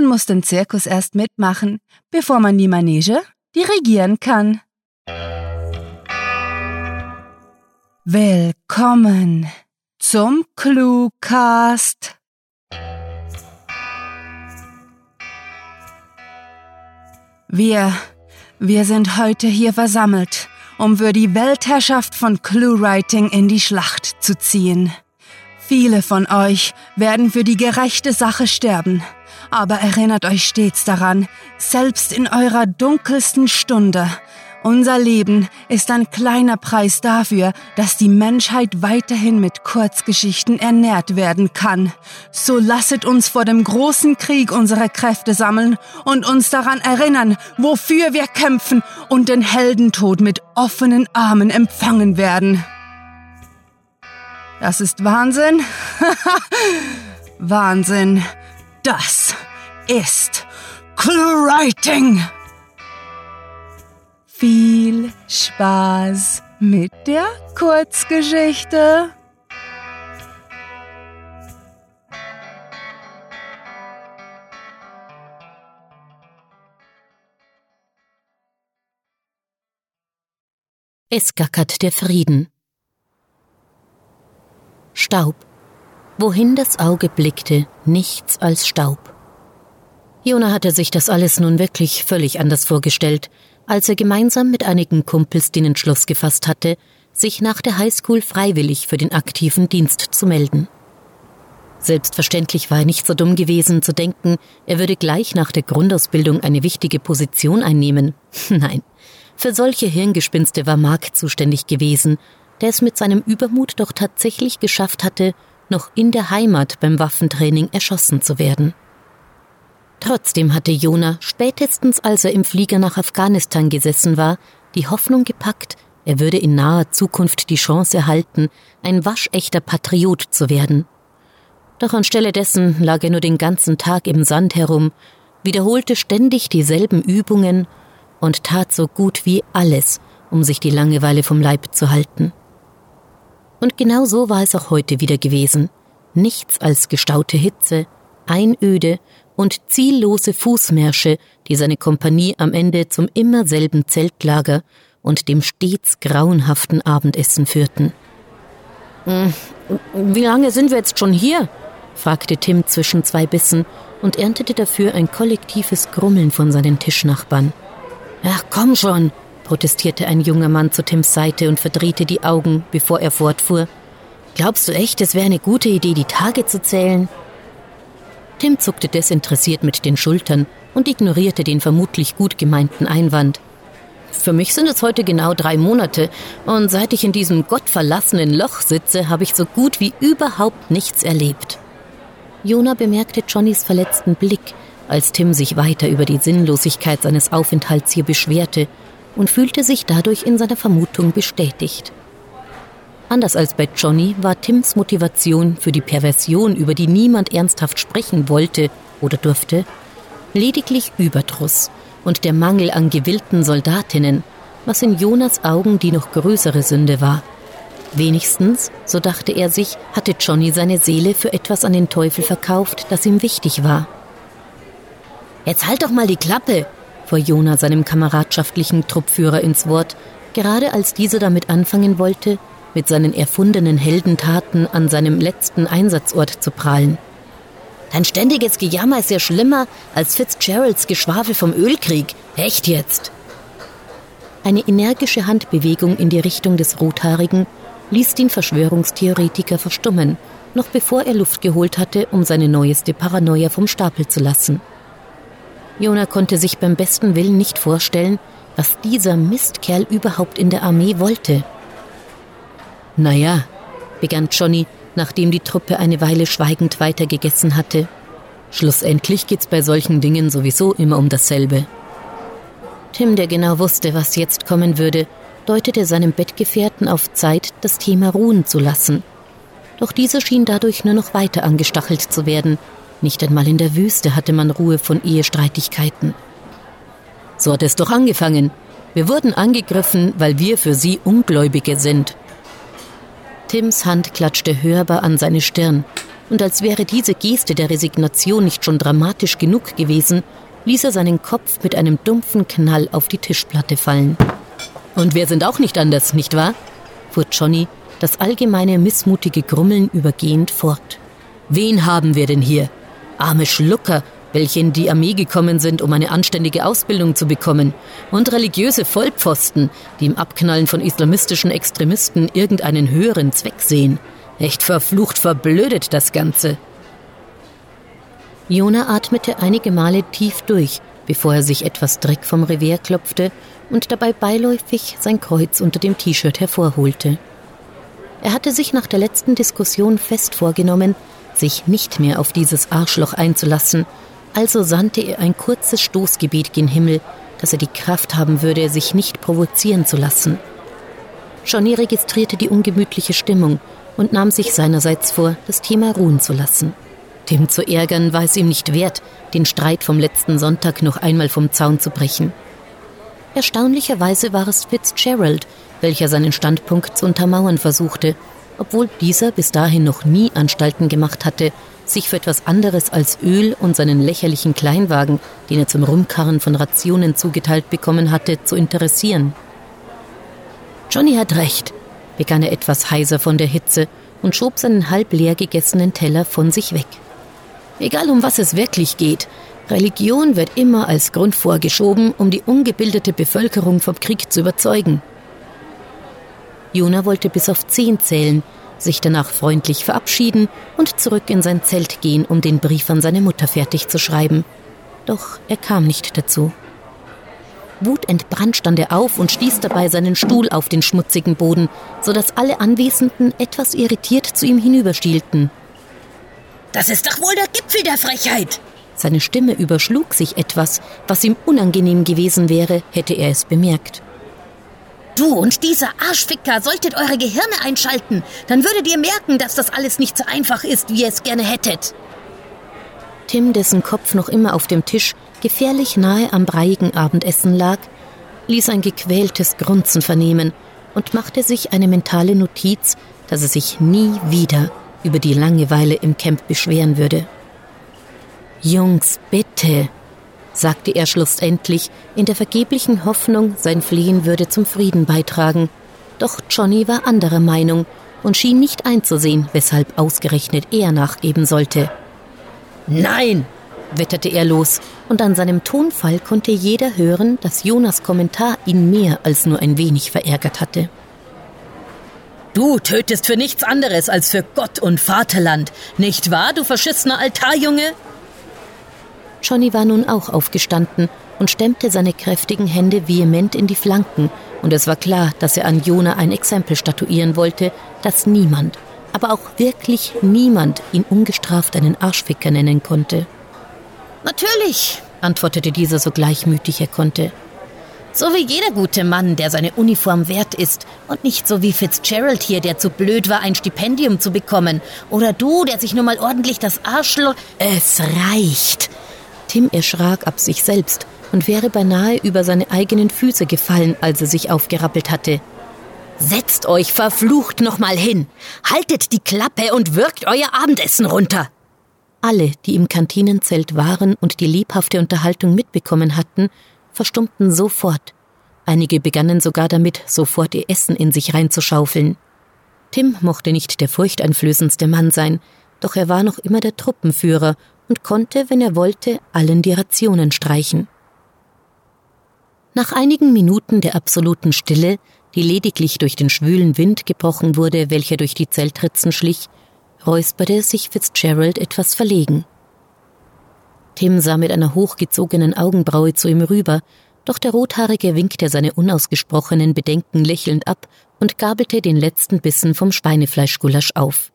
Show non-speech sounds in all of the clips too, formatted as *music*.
Man muss den Zirkus erst mitmachen, bevor man die Manege dirigieren kann. Willkommen zum Cluecast. Wir, wir sind heute hier versammelt, um für die Weltherrschaft von Cluewriting in die Schlacht zu ziehen. Viele von euch werden für die gerechte Sache sterben, aber erinnert euch stets daran, selbst in eurer dunkelsten Stunde unser Leben ist ein kleiner Preis dafür, dass die Menschheit weiterhin mit Kurzgeschichten ernährt werden kann. So lasset uns vor dem großen Krieg unsere Kräfte sammeln und uns daran erinnern, wofür wir kämpfen und den Heldentod mit offenen Armen empfangen werden. Das ist Wahnsinn. *laughs* Wahnsinn. Das ist ClueWriting. Viel Spaß mit der Kurzgeschichte. Es gackert der Frieden. Staub. Wohin das Auge blickte, nichts als Staub. Jona hatte sich das alles nun wirklich völlig anders vorgestellt als er gemeinsam mit einigen Kumpels den Entschluss gefasst hatte, sich nach der Highschool freiwillig für den aktiven Dienst zu melden. Selbstverständlich war er nicht so dumm gewesen zu denken, er würde gleich nach der Grundausbildung eine wichtige Position einnehmen. *laughs* Nein, für solche Hirngespinste war Mark zuständig gewesen, der es mit seinem Übermut doch tatsächlich geschafft hatte, noch in der Heimat beim Waffentraining erschossen zu werden. Trotzdem hatte Jona, spätestens als er im Flieger nach Afghanistan gesessen war, die Hoffnung gepackt, er würde in naher Zukunft die Chance erhalten, ein waschechter Patriot zu werden. Doch anstelle dessen lag er nur den ganzen Tag im Sand herum, wiederholte ständig dieselben Übungen und tat so gut wie alles, um sich die Langeweile vom Leib zu halten. Und genau so war es auch heute wieder gewesen. Nichts als gestaute Hitze, Einöde und ziellose Fußmärsche, die seine Kompanie am Ende zum immer selben Zeltlager und dem stets grauenhaften Abendessen führten. Hm, wie lange sind wir jetzt schon hier? fragte Tim zwischen zwei Bissen und erntete dafür ein kollektives Grummeln von seinen Tischnachbarn. Ach, komm schon, protestierte ein junger Mann zu Tims Seite und verdrehte die Augen, bevor er fortfuhr. Glaubst du echt, es wäre eine gute Idee, die Tage zu zählen? Tim zuckte desinteressiert mit den Schultern und ignorierte den vermutlich gut gemeinten Einwand. Für mich sind es heute genau drei Monate, und seit ich in diesem gottverlassenen Loch sitze, habe ich so gut wie überhaupt nichts erlebt. Jona bemerkte Johnnys verletzten Blick, als Tim sich weiter über die Sinnlosigkeit seines Aufenthalts hier beschwerte und fühlte sich dadurch in seiner Vermutung bestätigt. Anders als bei Johnny war Tims Motivation für die Perversion, über die niemand ernsthaft sprechen wollte oder durfte, lediglich Überdruss und der Mangel an gewillten Soldatinnen, was in Jonas Augen die noch größere Sünde war. Wenigstens, so dachte er sich, hatte Johnny seine Seele für etwas an den Teufel verkauft, das ihm wichtig war. Jetzt halt doch mal die Klappe, fuhr Jona seinem kameradschaftlichen Truppführer ins Wort, gerade als dieser damit anfangen wollte, mit seinen erfundenen Heldentaten an seinem letzten Einsatzort zu prahlen. Dein ständiges Gejammer ist ja schlimmer als Fitzgeralds Geschwafel vom Ölkrieg. Echt jetzt? Eine energische Handbewegung in die Richtung des Rothaarigen ließ den Verschwörungstheoretiker verstummen, noch bevor er Luft geholt hatte, um seine neueste Paranoia vom Stapel zu lassen. Jona konnte sich beim besten Willen nicht vorstellen, was dieser Mistkerl überhaupt in der Armee wollte. Naja, begann Johnny, nachdem die Truppe eine Weile schweigend weitergegessen hatte. Schlussendlich geht's bei solchen Dingen sowieso immer um dasselbe. Tim, der genau wusste, was jetzt kommen würde, deutete seinem Bettgefährten auf Zeit, das Thema ruhen zu lassen. Doch dieser schien dadurch nur noch weiter angestachelt zu werden. Nicht einmal in der Wüste hatte man Ruhe von Ehestreitigkeiten. So hat es doch angefangen. Wir wurden angegriffen, weil wir für sie Ungläubige sind. Tims Hand klatschte hörbar an seine Stirn. und als wäre diese Geste der Resignation nicht schon dramatisch genug gewesen, ließ er seinen Kopf mit einem dumpfen Knall auf die Tischplatte fallen. Und wir sind auch nicht anders, nicht wahr? fuhr Johnny, das allgemeine missmutige Grummeln übergehend fort. Wen haben wir denn hier? Arme Schlucker, welche in die Armee gekommen sind, um eine anständige Ausbildung zu bekommen, und religiöse Vollpfosten, die im Abknallen von islamistischen Extremisten irgendeinen höheren Zweck sehen. Echt verflucht verblödet das Ganze. Jona atmete einige Male tief durch, bevor er sich etwas Dreck vom Revier klopfte und dabei beiläufig sein Kreuz unter dem T-Shirt hervorholte. Er hatte sich nach der letzten Diskussion fest vorgenommen, sich nicht mehr auf dieses Arschloch einzulassen, also sandte er ein kurzes Stoßgebet gen Himmel, dass er die Kraft haben würde, sich nicht provozieren zu lassen. Johnny registrierte die ungemütliche Stimmung und nahm sich seinerseits vor, das Thema ruhen zu lassen. Dem zu ärgern war es ihm nicht wert, den Streit vom letzten Sonntag noch einmal vom Zaun zu brechen. Erstaunlicherweise war es Fitzgerald, welcher seinen Standpunkt zu untermauern versuchte, obwohl dieser bis dahin noch nie Anstalten gemacht hatte, sich für etwas anderes als Öl und seinen lächerlichen Kleinwagen, den er zum Rumkarren von Rationen zugeteilt bekommen hatte, zu interessieren. Johnny hat recht, begann er etwas heiser von der Hitze und schob seinen halb leer gegessenen Teller von sich weg. Egal um was es wirklich geht, Religion wird immer als Grund vorgeschoben, um die ungebildete Bevölkerung vom Krieg zu überzeugen. Jona wollte bis auf zehn zählen, sich danach freundlich verabschieden und zurück in sein Zelt gehen, um den Brief an seine Mutter fertig zu schreiben. Doch er kam nicht dazu. Wutentbrannt stand er auf und stieß dabei seinen Stuhl auf den schmutzigen Boden, so dass alle Anwesenden etwas irritiert zu ihm hinüberstielten. Das ist doch wohl der Gipfel der Frechheit! Seine Stimme überschlug sich etwas, was ihm unangenehm gewesen wäre, hätte er es bemerkt. Du und dieser Arschficker solltet eure Gehirne einschalten, dann würdet ihr merken, dass das alles nicht so einfach ist, wie ihr es gerne hättet. Tim, dessen Kopf noch immer auf dem Tisch gefährlich nahe am breiigen Abendessen lag, ließ ein gequältes Grunzen vernehmen und machte sich eine mentale Notiz, dass er sich nie wieder über die Langeweile im Camp beschweren würde. Jungs, bitte, sagte er schlussendlich, in der vergeblichen Hoffnung, sein Flehen würde zum Frieden beitragen. Doch Johnny war anderer Meinung und schien nicht einzusehen, weshalb ausgerechnet er nachgeben sollte. Nein, wetterte er los, und an seinem Tonfall konnte jeder hören, dass Jonas Kommentar ihn mehr als nur ein wenig verärgert hatte. Du tötest für nichts anderes als für Gott und Vaterland, nicht wahr, du verschissener Altarjunge? Johnny war nun auch aufgestanden und stemmte seine kräftigen Hände vehement in die Flanken, und es war klar, dass er an Jona ein Exempel statuieren wollte, dass niemand, aber auch wirklich niemand ihn ungestraft einen Arschficker nennen konnte. Natürlich, antwortete dieser so gleichmütig er konnte. So wie jeder gute Mann, der seine Uniform wert ist und nicht so wie Fitzgerald hier, der zu blöd war, ein Stipendium zu bekommen. Oder du, der sich nur mal ordentlich das Arschloch... Es reicht, Tim erschrak ab sich selbst und wäre beinahe über seine eigenen Füße gefallen, als er sich aufgerappelt hatte. Setzt euch verflucht nochmal hin, haltet die Klappe und wirkt euer Abendessen runter. Alle, die im Kantinenzelt waren und die lebhafte Unterhaltung mitbekommen hatten, verstummten sofort. Einige begannen sogar damit, sofort ihr Essen in sich reinzuschaufeln. Tim mochte nicht der furchteinflößendste Mann sein, doch er war noch immer der Truppenführer und konnte, wenn er wollte, allen die Rationen streichen. Nach einigen Minuten der absoluten Stille, die lediglich durch den schwülen Wind gebrochen wurde, welcher durch die Zeltritzen schlich, räusperte sich Fitzgerald etwas verlegen. Tim sah mit einer hochgezogenen Augenbraue zu ihm rüber, doch der Rothaarige winkte seine unausgesprochenen Bedenken lächelnd ab und gabelte den letzten Bissen vom Schweinefleischgulasch auf.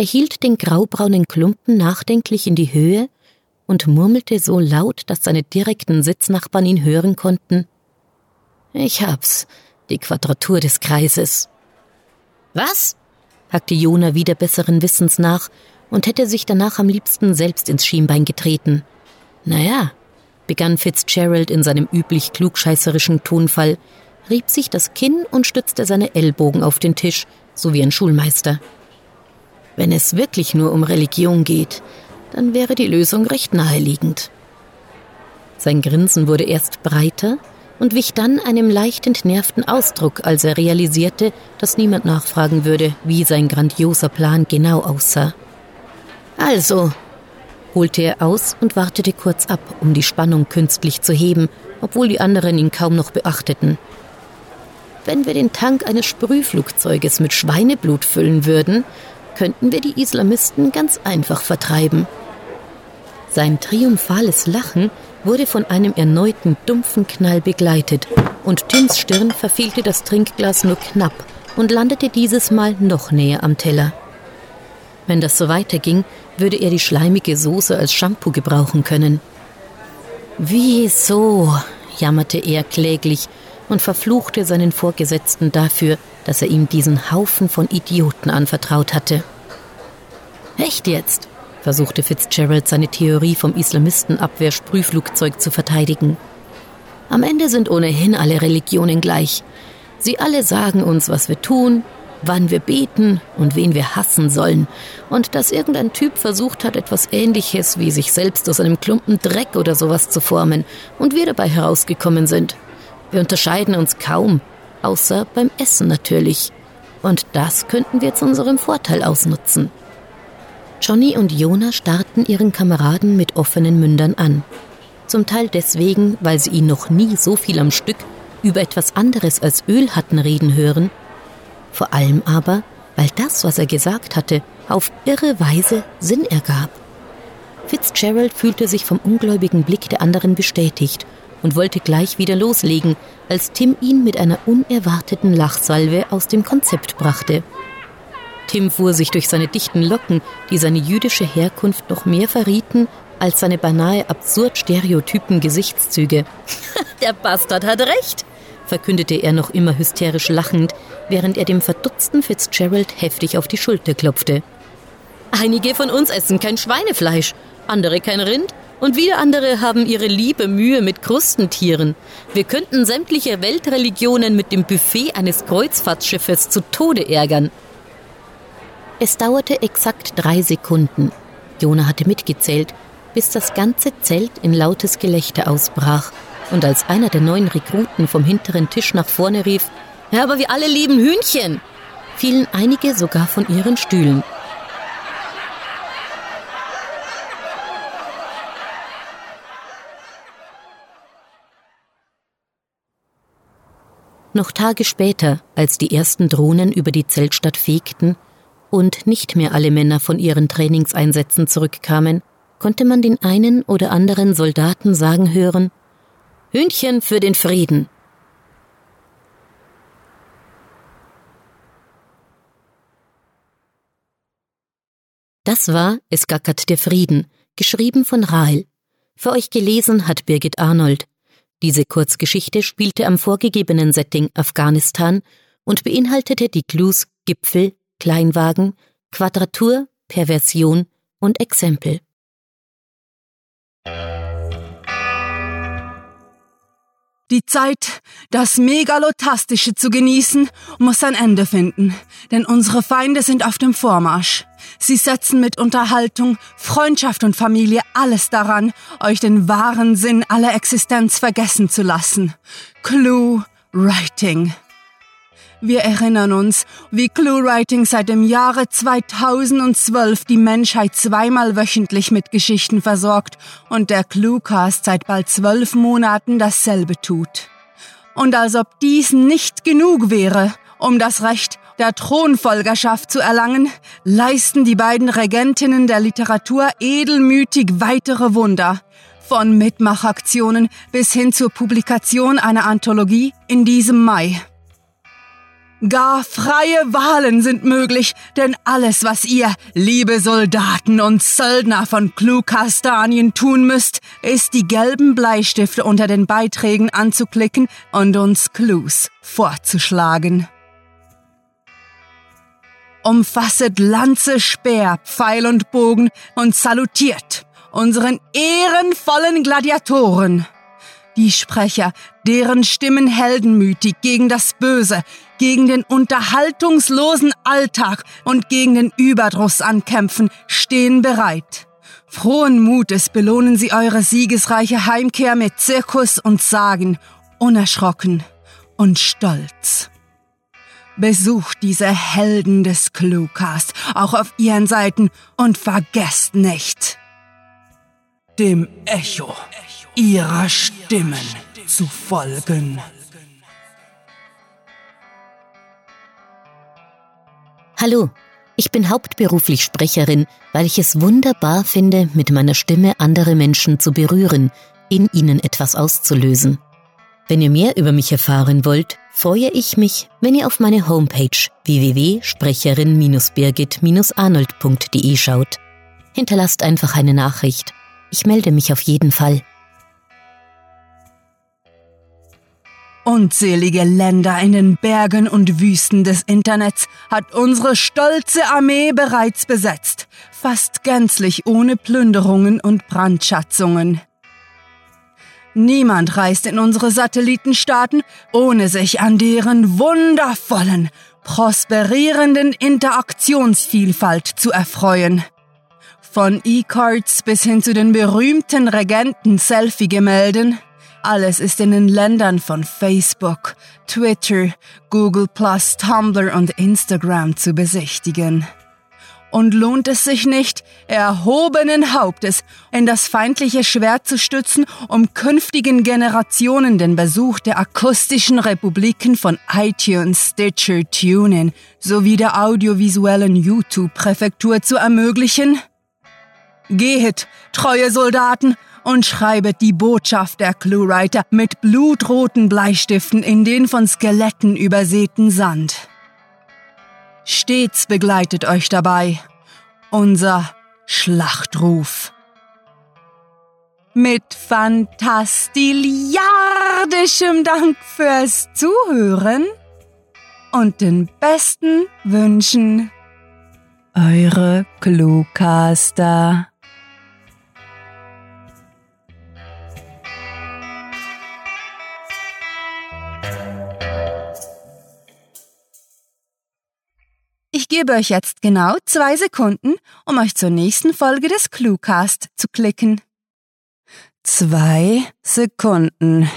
Er hielt den graubraunen Klumpen nachdenklich in die Höhe und murmelte so laut, dass seine direkten Sitznachbarn ihn hören konnten. Ich hab's, die Quadratur des Kreises. Was? hackte Jona wieder besseren Wissens nach und hätte sich danach am liebsten selbst ins Schienbein getreten. Naja, begann Fitzgerald in seinem üblich klugscheißerischen Tonfall, rieb sich das Kinn und stützte seine Ellbogen auf den Tisch, so wie ein Schulmeister. Wenn es wirklich nur um Religion geht, dann wäre die Lösung recht naheliegend. Sein Grinsen wurde erst breiter und wich dann einem leicht entnervten Ausdruck, als er realisierte, dass niemand nachfragen würde, wie sein grandioser Plan genau aussah. Also, holte er aus und wartete kurz ab, um die Spannung künstlich zu heben, obwohl die anderen ihn kaum noch beachteten. Wenn wir den Tank eines Sprühflugzeuges mit Schweineblut füllen würden, könnten wir die Islamisten ganz einfach vertreiben. Sein triumphales Lachen wurde von einem erneuten dumpfen Knall begleitet, und Tims Stirn verfehlte das Trinkglas nur knapp und landete dieses Mal noch näher am Teller. Wenn das so weiterging, würde er die schleimige Soße als Shampoo gebrauchen können. Wieso? jammerte er kläglich und verfluchte seinen Vorgesetzten dafür, dass er ihm diesen Haufen von Idioten anvertraut hatte. Echt jetzt? versuchte Fitzgerald seine Theorie vom Islamistenabwehr-Sprühflugzeug zu verteidigen. Am Ende sind ohnehin alle Religionen gleich. Sie alle sagen uns, was wir tun, wann wir beten und wen wir hassen sollen. Und dass irgendein Typ versucht hat, etwas Ähnliches wie sich selbst aus einem Klumpen Dreck oder sowas zu formen und wir dabei herausgekommen sind. Wir unterscheiden uns kaum, außer beim Essen natürlich. Und das könnten wir zu unserem Vorteil ausnutzen. Johnny und Jona starrten ihren Kameraden mit offenen Mündern an. Zum Teil deswegen, weil sie ihn noch nie so viel am Stück über etwas anderes als Öl hatten reden hören. Vor allem aber, weil das, was er gesagt hatte, auf irre Weise Sinn ergab. Fitzgerald fühlte sich vom ungläubigen Blick der anderen bestätigt und wollte gleich wieder loslegen, als Tim ihn mit einer unerwarteten Lachsalve aus dem Konzept brachte. Tim fuhr sich durch seine dichten Locken, die seine jüdische Herkunft noch mehr verrieten als seine beinahe absurd stereotypen Gesichtszüge. *laughs* Der Bastard hat recht, verkündete er noch immer hysterisch lachend, während er dem verdutzten Fitzgerald heftig auf die Schulter klopfte. Einige von uns essen kein Schweinefleisch, andere kein Rind und wieder andere haben ihre liebe Mühe mit Krustentieren. Wir könnten sämtliche Weltreligionen mit dem Buffet eines Kreuzfahrtschiffes zu Tode ärgern. Es dauerte exakt drei Sekunden. Jona hatte mitgezählt, bis das ganze Zelt in lautes Gelächter ausbrach. Und als einer der neuen Rekruten vom hinteren Tisch nach vorne rief, ja, aber wir alle lieben Hühnchen, fielen einige sogar von ihren Stühlen. Noch Tage später, als die ersten Drohnen über die Zeltstadt fegten, und nicht mehr alle Männer von ihren Trainingseinsätzen zurückkamen, konnte man den einen oder anderen Soldaten sagen hören Hühnchen für den Frieden. Das war Es gackert der Frieden, geschrieben von Rahel. Für euch gelesen hat Birgit Arnold. Diese Kurzgeschichte spielte am vorgegebenen Setting Afghanistan und beinhaltete die Clues Gipfel, Kleinwagen, Quadratur, Perversion und Exempel. Die Zeit, das Megalotastische zu genießen, muss ein Ende finden, denn unsere Feinde sind auf dem Vormarsch. Sie setzen mit Unterhaltung, Freundschaft und Familie alles daran, euch den wahren Sinn aller Existenz vergessen zu lassen. Clue Writing. Wir erinnern uns, wie ClueWriting seit dem Jahre 2012 die Menschheit zweimal wöchentlich mit Geschichten versorgt und der Cluecast seit bald zwölf Monaten dasselbe tut. Und als ob dies nicht genug wäre, um das Recht der Thronfolgerschaft zu erlangen, leisten die beiden Regentinnen der Literatur edelmütig weitere Wunder, von Mitmachaktionen bis hin zur Publikation einer Anthologie in diesem Mai. Gar freie Wahlen sind möglich, denn alles, was ihr, liebe Soldaten und Söldner von Klukastanien tun müsst, ist die gelben Bleistifte unter den Beiträgen anzuklicken und uns Clues vorzuschlagen. Umfasset Lanze, Speer, Pfeil und Bogen und salutiert unseren ehrenvollen Gladiatoren. Die Sprecher, deren Stimmen heldenmütig gegen das Böse, gegen den unterhaltungslosen Alltag und gegen den Überdruss ankämpfen, stehen bereit. Frohen Mutes belohnen sie eure siegesreiche Heimkehr mit Zirkus und Sagen, unerschrocken und stolz. Besucht diese Helden des Cluecast auch auf ihren Seiten und vergesst nicht, dem Echo ihrer Stimmen zu folgen. Hallo, ich bin hauptberuflich Sprecherin, weil ich es wunderbar finde, mit meiner Stimme andere Menschen zu berühren, in ihnen etwas auszulösen. Wenn ihr mehr über mich erfahren wollt, freue ich mich, wenn ihr auf meine Homepage www.sprecherin-birgit-arnold.de schaut. Hinterlasst einfach eine Nachricht. Ich melde mich auf jeden Fall. Unzählige Länder in den Bergen und Wüsten des Internets hat unsere stolze Armee bereits besetzt, fast gänzlich ohne Plünderungen und Brandschatzungen. Niemand reist in unsere Satellitenstaaten, ohne sich an deren wundervollen, prosperierenden Interaktionsvielfalt zu erfreuen. Von E-Cards bis hin zu den berühmten Regenten-Selfie-Gemälden – alles ist in den Ländern von Facebook, Twitter, Google Tumblr und Instagram zu besichtigen. Und lohnt es sich nicht, erhobenen Hauptes in das feindliche Schwert zu stützen, um künftigen Generationen den Besuch der akustischen Republiken von iTunes, Stitcher, TuneIn sowie der audiovisuellen YouTube-Präfektur zu ermöglichen? Gehet, treue Soldaten, und schreibet die Botschaft der Cluewriter mit blutroten Bleistiften in den von Skeletten übersäten Sand. Stets begleitet euch dabei unser Schlachtruf. Mit fantastiliardischem Dank fürs Zuhören und den besten Wünschen. Eure Cluecaster. Gebe euch jetzt genau zwei Sekunden, um euch zur nächsten Folge des Cluecast zu klicken. Zwei Sekunden.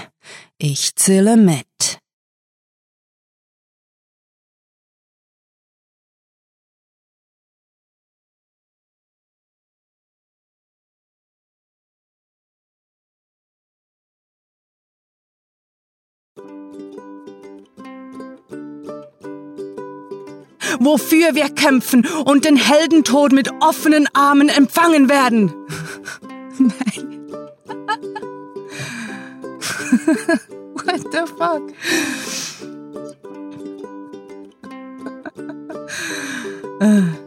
Ich zähle mit. Wofür wir kämpfen und den Heldentod mit offenen Armen empfangen werden. *laughs* Nein. *laughs* What the fuck? mhm. *laughs*